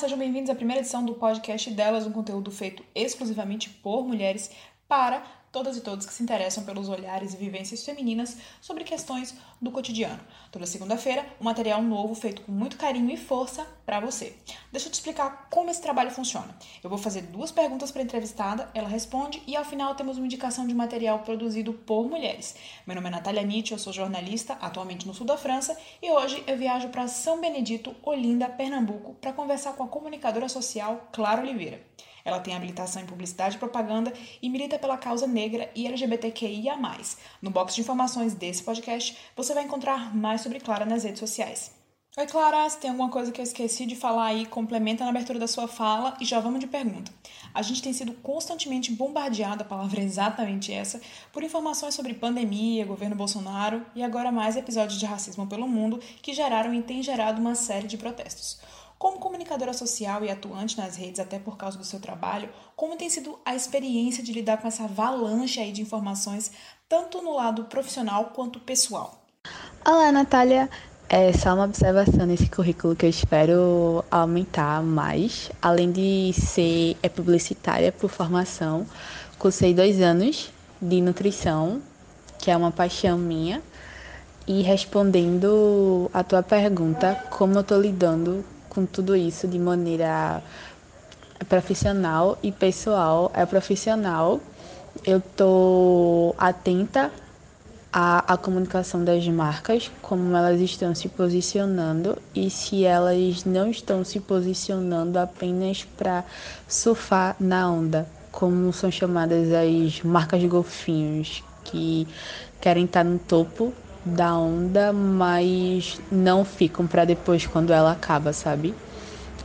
sejam bem-vindos à primeira edição do podcast Delas, um conteúdo feito exclusivamente por mulheres para todas e todos que se interessam pelos olhares e vivências femininas sobre questões do cotidiano. Toda segunda-feira, um material novo feito com muito carinho e força para você. Deixa eu te explicar como esse trabalho funciona. Eu vou fazer duas perguntas para a entrevistada, ela responde e ao final temos uma indicação de material produzido por mulheres. Meu nome é Natália Nietzsche, eu sou jornalista, atualmente no sul da França, e hoje eu viajo para São Benedito, Olinda, Pernambuco, para conversar com a comunicadora social Clara Oliveira. Ela tem habilitação em publicidade e propaganda e milita pela causa negra e LGBTQIA. No box de informações desse podcast, você vai encontrar mais sobre Clara nas redes sociais. Oi, Clara, se tem alguma coisa que eu esqueci de falar aí, complementa na abertura da sua fala e já vamos de pergunta. A gente tem sido constantemente bombardeado, a palavra é exatamente essa, por informações sobre pandemia, governo Bolsonaro e agora mais episódios de racismo pelo mundo que geraram e têm gerado uma série de protestos. Como comunicadora social e atuante nas redes, até por causa do seu trabalho, como tem sido a experiência de lidar com essa avalanche aí de informações, tanto no lado profissional quanto pessoal? Olá, Natália. É só uma observação nesse currículo que eu espero aumentar mais. Além de ser é publicitária por formação, cursei dois anos de nutrição, que é uma paixão minha. E respondendo a tua pergunta, como eu estou lidando com tudo isso de maneira profissional e pessoal. É profissional, eu tô atenta à, à comunicação das marcas, como elas estão se posicionando e se elas não estão se posicionando apenas para surfar na onda, como são chamadas as marcas golfinhos, que querem estar no topo da onda, mas não ficam para depois quando ela acaba, sabe?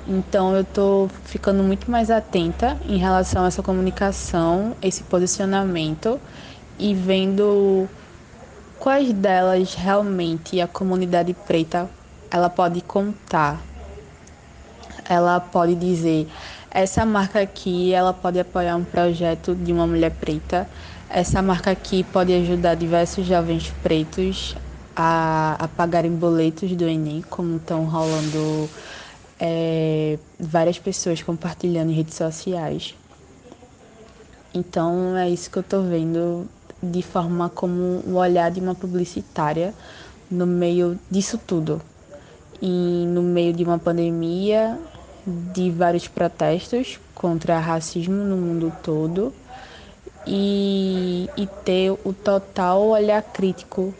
Então eu tô ficando muito mais atenta em relação a essa comunicação, esse posicionamento e vendo quais delas realmente a comunidade preta ela pode contar. Ela pode dizer, essa marca aqui, ela pode apoiar um projeto de uma mulher preta essa marca aqui pode ajudar diversos jovens pretos a, a pagarem boletos do Enem, como estão rolando é, várias pessoas compartilhando em redes sociais. Então é isso que eu estou vendo de forma como o olhar de uma publicitária no meio disso tudo. E no meio de uma pandemia, de vários protestos contra racismo no mundo todo e, e ter o total olhar crítico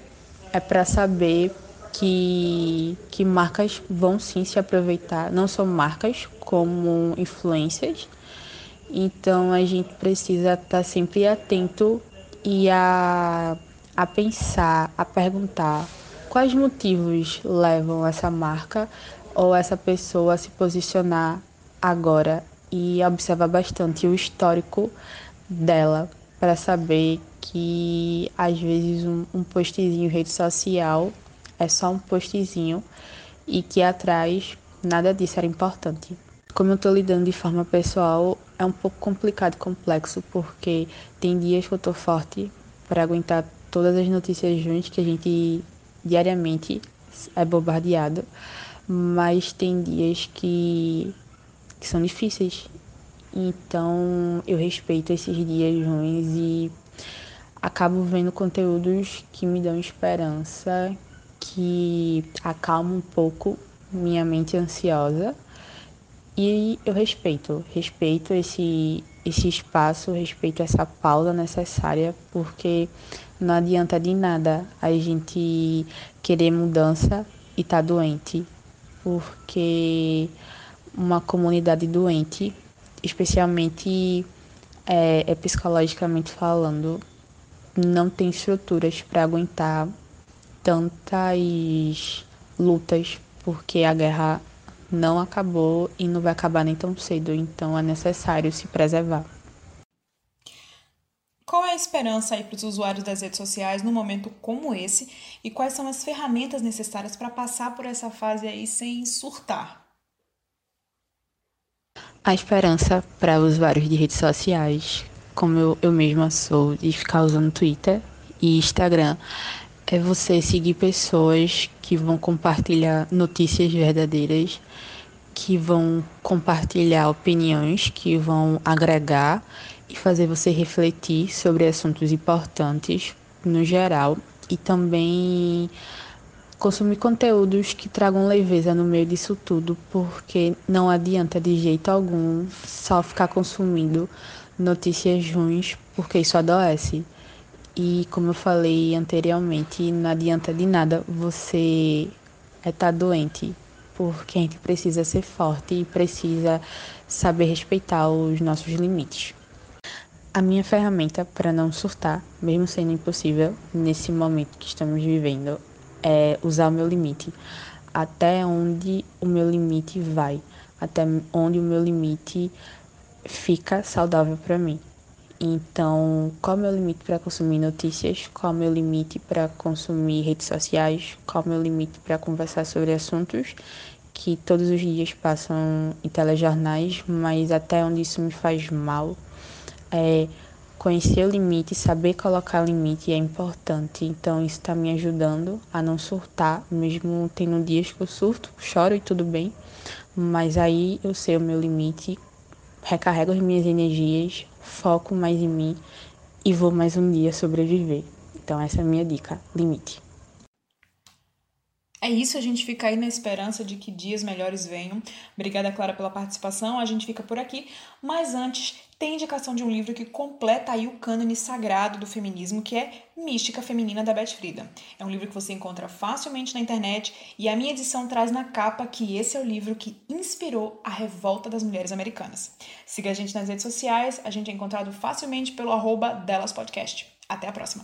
é para saber que, que marcas vão sim se aproveitar, não só marcas, como influências. Então a gente precisa estar tá sempre atento e a, a pensar, a perguntar quais motivos levam essa marca ou essa pessoa a se posicionar agora e observar bastante o histórico dela para saber que às vezes um, um em rede social é só um postzinho e que atrás nada disso era importante. Como eu estou lidando de forma pessoal, é um pouco complicado e complexo, porque tem dias que eu estou forte para aguentar todas as notícias ruins que a gente diariamente é bombardeado, mas tem dias que, que são difíceis então eu respeito esses dias ruins e acabo vendo conteúdos que me dão esperança, que acalmam um pouco minha mente ansiosa. E eu respeito, respeito esse, esse espaço, respeito essa pausa necessária, porque não adianta de nada a gente querer mudança e estar tá doente, porque uma comunidade doente especialmente é, é psicologicamente falando, não tem estruturas para aguentar tantas lutas, porque a guerra não acabou e não vai acabar nem tão cedo, então é necessário se preservar. Qual é a esperança aí para os usuários das redes sociais num momento como esse e quais são as ferramentas necessárias para passar por essa fase aí sem surtar? A esperança para usuários de redes sociais, como eu, eu mesma sou, de ficar usando Twitter e Instagram, é você seguir pessoas que vão compartilhar notícias verdadeiras, que vão compartilhar opiniões, que vão agregar e fazer você refletir sobre assuntos importantes no geral. E também consumir conteúdos que tragam leveza no meio disso tudo, porque não adianta de jeito algum só ficar consumindo notícias ruins, porque isso adoece. E como eu falei anteriormente, não adianta de nada você estar tá doente, porque a gente precisa ser forte e precisa saber respeitar os nossos limites. A minha ferramenta para não surtar, mesmo sendo impossível nesse momento que estamos vivendo, é usar o meu limite. Até onde o meu limite vai, até onde o meu limite fica saudável para mim. Então, qual é o meu limite para consumir notícias? Qual é o meu limite para consumir redes sociais? Qual é o meu limite para conversar sobre assuntos que todos os dias passam em telejornais, mas até onde isso me faz mal? É, Conhecer o limite, saber colocar limite é importante. Então, isso está me ajudando a não surtar, mesmo tendo dias que eu surto, choro e tudo bem. Mas aí eu sei o meu limite, recarrego as minhas energias, foco mais em mim e vou mais um dia sobreviver. Então, essa é a minha dica: limite. É isso, a gente fica aí na esperança de que dias melhores venham. Obrigada, Clara, pela participação. A gente fica por aqui. Mas antes, tem indicação de um livro que completa aí o cânone sagrado do feminismo, que é Mística Feminina da Beth Frida. É um livro que você encontra facilmente na internet e a minha edição traz na capa que esse é o livro que inspirou a revolta das mulheres americanas. Siga a gente nas redes sociais, a gente é encontrado facilmente pelo arroba delaspodcast. Até a próxima!